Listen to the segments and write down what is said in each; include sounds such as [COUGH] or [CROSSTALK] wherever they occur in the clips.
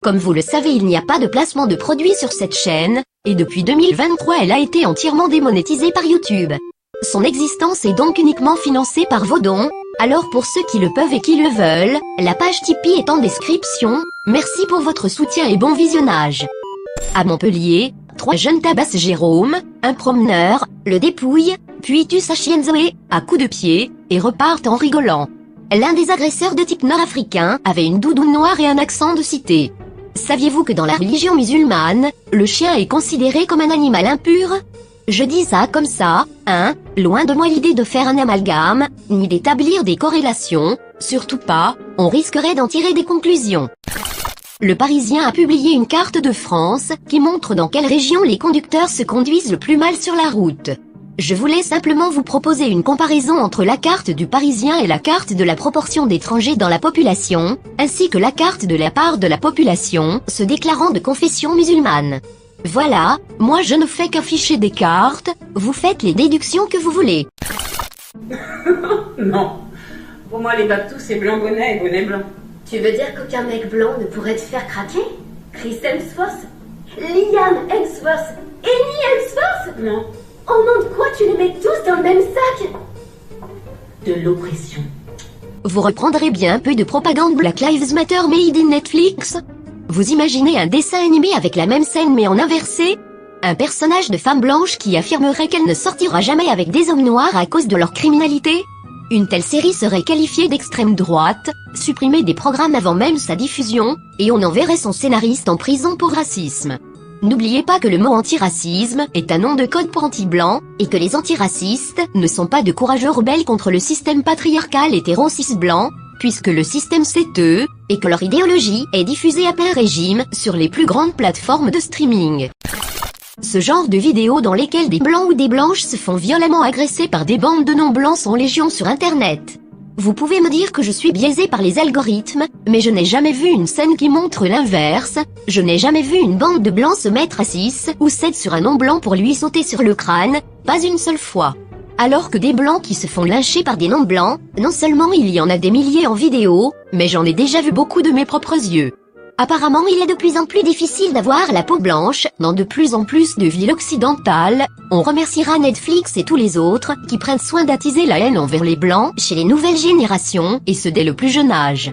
Comme vous le savez il n'y a pas de placement de produits sur cette chaîne, et depuis 2023 elle a été entièrement démonétisée par YouTube. Son existence est donc uniquement financée par vos dons, alors pour ceux qui le peuvent et qui le veulent, la page Tipeee est en description, merci pour votre soutien et bon visionnage. À Montpellier, trois jeunes tabassent Jérôme, un promeneur, le dépouille, puis tuent sa chienne Zoé, à coups de pied, et repartent en rigolant. L'un des agresseurs de type nord-africain avait une doudoune noire et un accent de cité. Saviez-vous que dans la religion musulmane, le chien est considéré comme un animal impur? Je dis ça comme ça, hein, loin de moi l'idée de faire un amalgame, ni d'établir des corrélations, surtout pas, on risquerait d'en tirer des conclusions. Le Parisien a publié une carte de France qui montre dans quelle région les conducteurs se conduisent le plus mal sur la route. Je voulais simplement vous proposer une comparaison entre la carte du Parisien et la carte de la proportion d'étrangers dans la population, ainsi que la carte de la part de la population se déclarant de confession musulmane. Voilà, moi je ne fais qu'afficher des cartes, vous faites les déductions que vous voulez. [LAUGHS] non. Pour moi, les batous, c'est blanc bonnet et bonnet blanc. Tu veux dire qu'aucun mec blanc ne pourrait te faire craquer? Chris Hemsworth? Liam Hemsworth? Annie Hemsworth? Non. Au nom de quoi tu les mets tous dans le même sac De l'oppression. Vous reprendrez bien un peu de propagande Black Lives Matter made in Netflix Vous imaginez un dessin animé avec la même scène mais en inversé? Un personnage de femme blanche qui affirmerait qu'elle ne sortira jamais avec des hommes noirs à cause de leur criminalité? Une telle série serait qualifiée d'extrême droite, supprimée des programmes avant même sa diffusion, et on enverrait son scénariste en prison pour racisme. N'oubliez pas que le mot antiracisme est un nom de code pour anti-blanc, et que les antiracistes ne sont pas de courageux rebelles contre le système patriarcal hétéro-cis blanc, puisque le système c'est eux, et que leur idéologie est diffusée à plein régime sur les plus grandes plateformes de streaming. Ce genre de vidéos dans lesquelles des blancs ou des blanches se font violemment agresser par des bandes de non-blancs sont légion sur internet. Vous pouvez me dire que je suis biaisé par les algorithmes, mais je n'ai jamais vu une scène qui montre l'inverse, je n'ai jamais vu une bande de blancs se mettre à 6 ou 7 sur un non-blanc pour lui sauter sur le crâne, pas une seule fois. Alors que des blancs qui se font lyncher par des non-blancs, non seulement il y en a des milliers en vidéo, mais j'en ai déjà vu beaucoup de mes propres yeux. Apparemment il est de plus en plus difficile d'avoir la peau blanche, dans de plus en plus de villes occidentales, on remerciera Netflix et tous les autres qui prennent soin d'attiser la haine envers les blancs chez les nouvelles générations, et ce dès le plus jeune âge.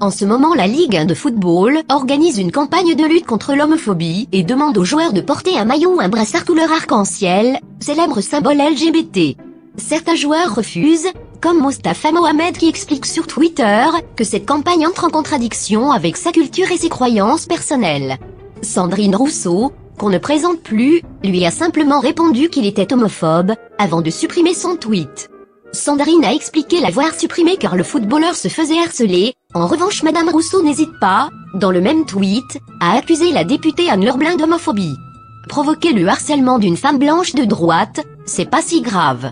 En ce moment la Ligue 1 de football organise une campagne de lutte contre l'homophobie et demande aux joueurs de porter un maillot ou un brassard couleur arc-en-ciel, célèbre symbole LGBT. Certains joueurs refusent, comme Mostafa Mohamed qui explique sur Twitter que cette campagne entre en contradiction avec sa culture et ses croyances personnelles. Sandrine Rousseau, qu'on ne présente plus, lui a simplement répondu qu'il était homophobe, avant de supprimer son tweet. Sandrine a expliqué l'avoir supprimé car le footballeur se faisait harceler, en revanche Madame Rousseau n'hésite pas, dans le même tweet, à accuser la députée Anne Leurblin d'homophobie. Provoquer le harcèlement d'une femme blanche de droite, c'est pas si grave.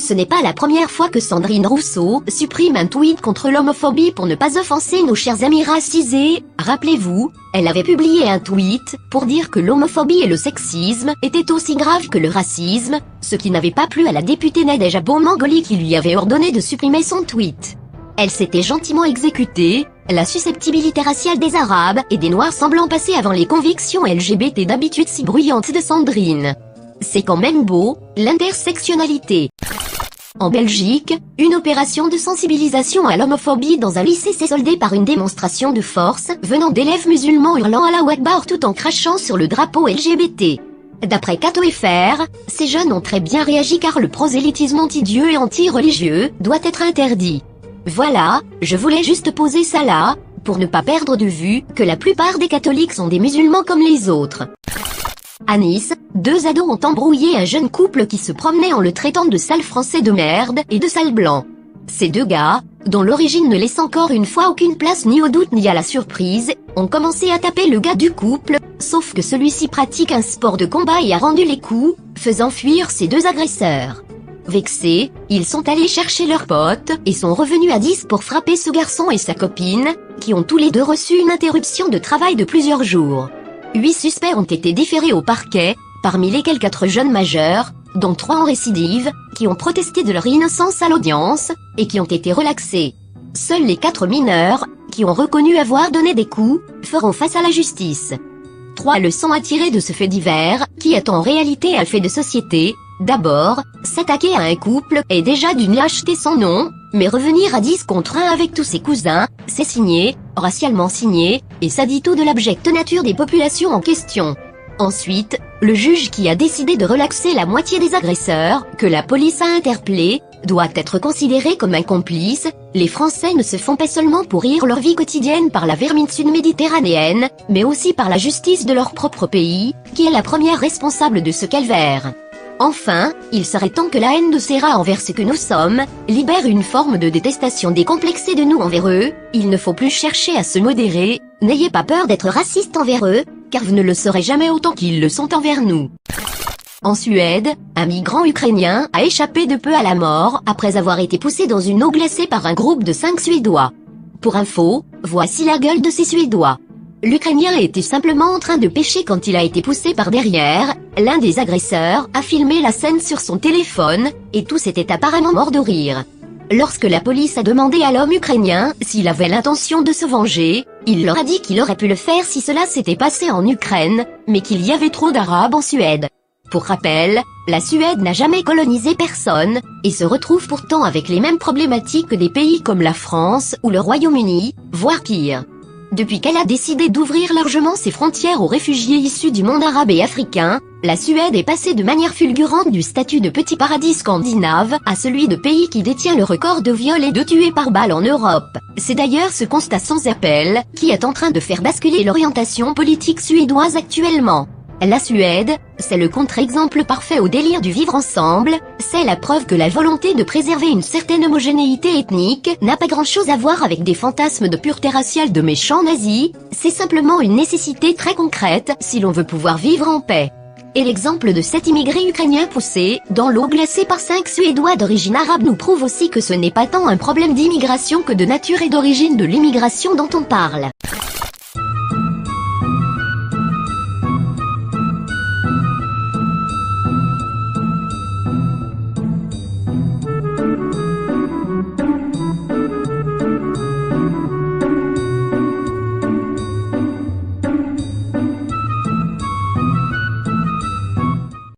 Ce n'est pas la première fois que Sandrine Rousseau supprime un tweet contre l'homophobie pour ne pas offenser nos chers amis racisés. Rappelez-vous, elle avait publié un tweet pour dire que l'homophobie et le sexisme étaient aussi graves que le racisme, ce qui n'avait pas plu à la députée Nadège Mangoli qui lui avait ordonné de supprimer son tweet. Elle s'était gentiment exécutée, la susceptibilité raciale des Arabes et des Noirs semblant passer avant les convictions LGBT d'habitude si bruyantes de Sandrine. C'est quand même beau, l'intersectionnalité. En Belgique, une opération de sensibilisation à l'homophobie dans un lycée s'est soldée par une démonstration de force venant d'élèves musulmans hurlant à la Wakbar tout en crachant sur le drapeau LGBT. D'après Cato FR, ces jeunes ont très bien réagi car le prosélytisme anti-dieu et anti-religieux doit être interdit. Voilà, je voulais juste poser ça là, pour ne pas perdre de vue que la plupart des catholiques sont des musulmans comme les autres. À Nice, deux ados ont embrouillé un jeune couple qui se promenait en le traitant de sale français de merde et de sale blanc. Ces deux gars, dont l'origine ne laisse encore une fois aucune place ni au doute ni à la surprise, ont commencé à taper le gars du couple, sauf que celui-ci pratique un sport de combat et a rendu les coups, faisant fuir ses deux agresseurs. Vexés, ils sont allés chercher leurs potes et sont revenus à 10 pour frapper ce garçon et sa copine, qui ont tous les deux reçu une interruption de travail de plusieurs jours. Huit suspects ont été différés au parquet, parmi lesquels quatre jeunes majeurs, dont trois en récidive, qui ont protesté de leur innocence à l'audience, et qui ont été relaxés. Seuls les quatre mineurs, qui ont reconnu avoir donné des coups, feront face à la justice. Trois leçons à tirer de ce fait divers, qui est en réalité un fait de société. D'abord, s'attaquer à un couple est déjà d'une lâcheté sans nom, mais revenir à 10 contre 1 avec tous ses cousins, c'est signé, racialement signé, et ça dit tout de l'abjecte nature des populations en question. Ensuite, le juge qui a décidé de relaxer la moitié des agresseurs, que la police a interpellé, doit être considéré comme un complice. Les Français ne se font pas seulement pourrir leur vie quotidienne par la vermine sud-méditerranéenne, mais aussi par la justice de leur propre pays, qui est la première responsable de ce calvaire. Enfin, il serait temps que la haine de rats envers ce que nous sommes, libère une forme de détestation décomplexée de nous envers eux, il ne faut plus chercher à se modérer, n'ayez pas peur d'être raciste envers eux, car vous ne le serez jamais autant qu'ils le sont envers nous. En Suède, un migrant ukrainien a échappé de peu à la mort après avoir été poussé dans une eau glacée par un groupe de cinq Suédois. Pour info, voici la gueule de ces Suédois. L'Ukrainien était simplement en train de pêcher quand il a été poussé par derrière, l'un des agresseurs a filmé la scène sur son téléphone, et tous étaient apparemment morts de rire. Lorsque la police a demandé à l'homme ukrainien s'il avait l'intention de se venger, il leur a dit qu'il aurait pu le faire si cela s'était passé en Ukraine, mais qu'il y avait trop d'Arabes en Suède. Pour rappel, la Suède n'a jamais colonisé personne, et se retrouve pourtant avec les mêmes problématiques que des pays comme la France ou le Royaume-Uni, voire pire. Depuis qu'elle a décidé d'ouvrir largement ses frontières aux réfugiés issus du monde arabe et africain, la Suède est passée de manière fulgurante du statut de petit paradis scandinave à celui de pays qui détient le record de viols et de tués par balle en Europe. C'est d'ailleurs ce constat sans appel qui est en train de faire basculer l'orientation politique suédoise actuellement. La Suède, c'est le contre-exemple parfait au délire du vivre ensemble, c'est la preuve que la volonté de préserver une certaine homogénéité ethnique n'a pas grand-chose à voir avec des fantasmes de pureté raciale de méchants nazis, c'est simplement une nécessité très concrète si l'on veut pouvoir vivre en paix. Et l'exemple de cet immigré ukrainien poussé, dans l'eau glacée par cinq Suédois d'origine arabe nous prouve aussi que ce n'est pas tant un problème d'immigration que de nature et d'origine de l'immigration dont on parle.